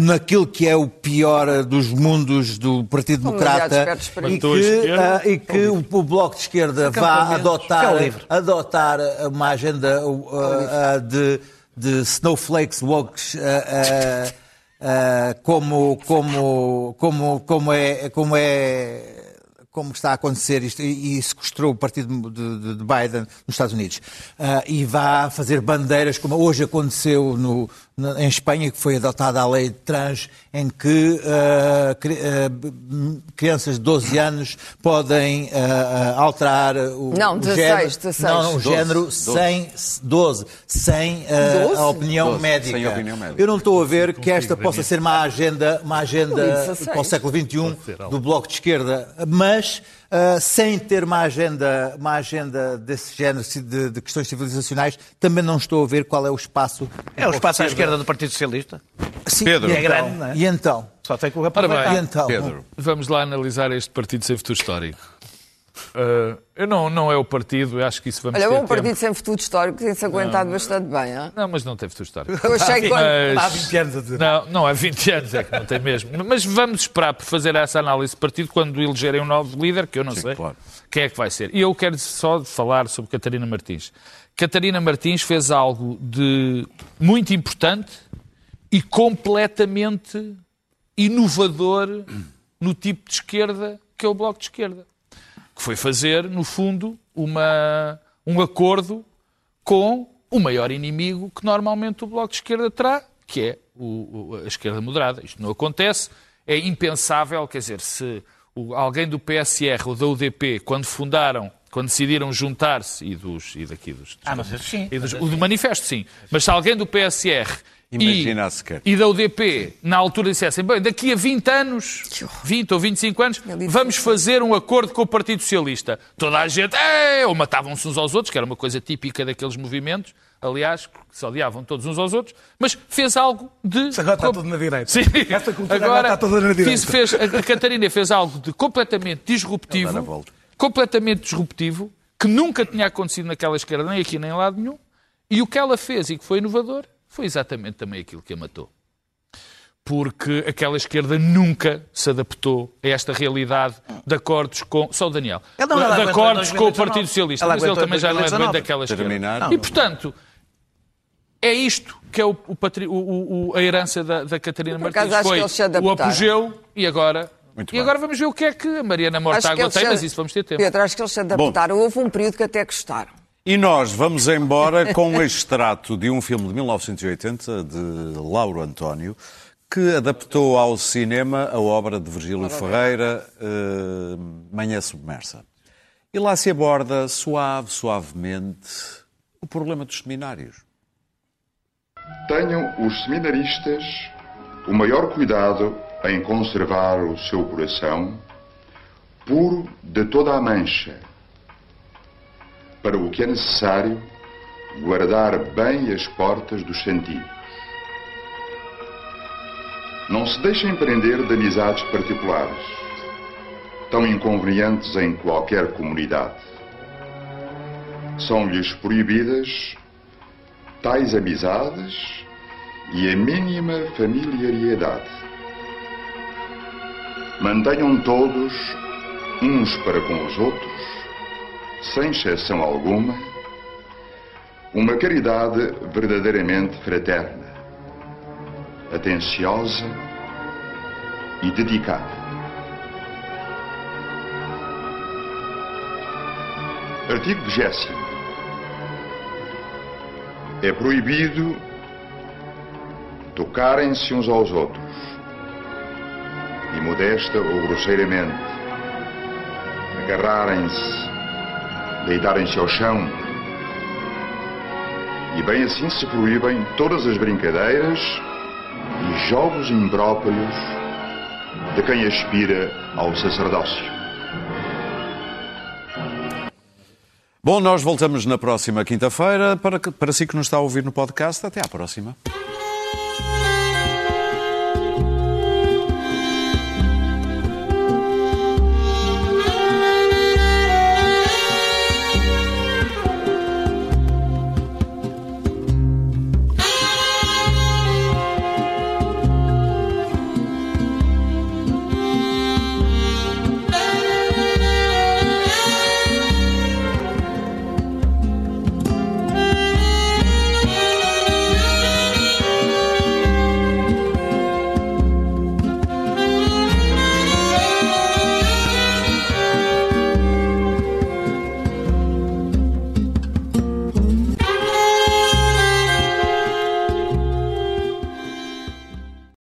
naquilo que é o pior dos mundos do Partido Democrata, e que, uh, e que o, o, Bloco de Esquerda vá adotar, adotar uma agenda uh, uh, de, de snowflakes woke como, como, como, como é, como é como está a acontecer isto, e, e sequestrou o partido de, de, Biden nos Estados Unidos. Uh, e vá fazer bandeiras, como hoje aconteceu no, em Espanha, que foi adotada a lei trans, em que uh, cri, uh, crianças de 12 anos podem uh, alterar o, não, 16, o género, 16. Não, o género 12, sem 12, sem 12? a opinião 12, médica. Sem opinião médica. Eu não estou a ver que esta possa ser uma agenda, uma agenda para o século XXI do Bloco de Esquerda, mas uh, sem ter uma agenda, uma agenda desse género de, de, questões civilizacionais, também não estou a ver qual é o espaço. É o espaço à esquerda do Partido Socialista? Sim, Pedro. E é grande, não é? E então? Só tem que o aproveitar. E então? Pedro, vamos lá analisar este partido sem futuro histórico. Uh, eu não, não é o partido, eu acho que isso vamos Olha, ter é um partido sem futuro histórico tem-se aguentado não, bastante bem, hein? Não, mas não tem futuro histórico. Eu achei que... Mas, há 20 anos a dizer. Não, não, há 20 anos é que não tem mesmo. Mas vamos esperar por fazer essa análise de partido quando elegerem um novo líder, que eu não Sim, sei claro. quem é que vai ser. E eu quero só falar sobre Catarina Martins. Catarina Martins fez algo de muito importante e completamente inovador no tipo de esquerda que é o Bloco de Esquerda que foi fazer, no fundo, uma, um acordo com o maior inimigo que normalmente o Bloco de Esquerda terá, que é o, a esquerda moderada. Isto não acontece, é impensável, quer dizer, se alguém do PSR ou da UDP, quando fundaram, quando decidiram juntar-se, e dos, e daqui dos... Ah, mas sim. E dos, o do manifesto, sim. Mas se alguém do PSR Imagina e, e da UDP, na altura, dissessem, bem, daqui a 20 anos, 20 ou 25 anos, vamos fazer um acordo com o Partido Socialista. Toda a gente, é, ou matavam-se uns aos outros, que era uma coisa típica daqueles movimentos, aliás, que se odiavam todos uns aos outros, mas fez algo de... Isso agora está tudo na direita. Sim. Esta cultura agora, agora está toda na direita. Fiz, fez, a Catarina fez algo de completamente disruptivo, completamente disruptivo, que nunca tinha acontecido naquela esquerda, nem aqui nem em lado nenhum, e o que ela fez e que foi inovador foi exatamente também aquilo que a matou. Porque aquela esquerda nunca se adaptou a esta realidade de acordos com. Só o Daniel. Não, de acordos com o Partido Socialista. Mas ele também já não é bem daquela esquerda. E, portanto, é isto que é o, o, o, a herança da, da Catarina Martins. Foi o apogeu e agora e agora vamos ver o que é que a Mariana Mortágua tem, mas isso vamos ter tempo. Pedro, acho que eles se adaptaram. Bom, Houve um período que até gostaram. E nós vamos embora com um extrato de um filme de 1980 de Lauro António, que adaptou ao cinema a obra de Virgílio Ferreira, uh, Manhã Submersa. E lá se aborda suave, suavemente, o problema dos seminários. Tenham os seminaristas o maior cuidado em conservar o seu coração puro de toda a mancha para o que é necessário guardar bem as portas dos sentidos. Não se deixem prender de amizades particulares, tão inconvenientes em qualquer comunidade. São-lhes proibidas tais amizades e a mínima familiaridade. Mantenham todos uns para com os outros sem exceção alguma, uma caridade verdadeiramente fraterna, atenciosa e dedicada. Artigo 20. É proibido tocarem-se uns aos outros, e modesta ou grosseiramente, agarrarem-se deitarem-se ao chão. E bem assim se proíbem todas as brincadeiras e jogos impróprios de quem aspira ao sacerdócio. Bom, nós voltamos na próxima quinta-feira. Para, para si que nos está a ouvir no podcast, até à próxima.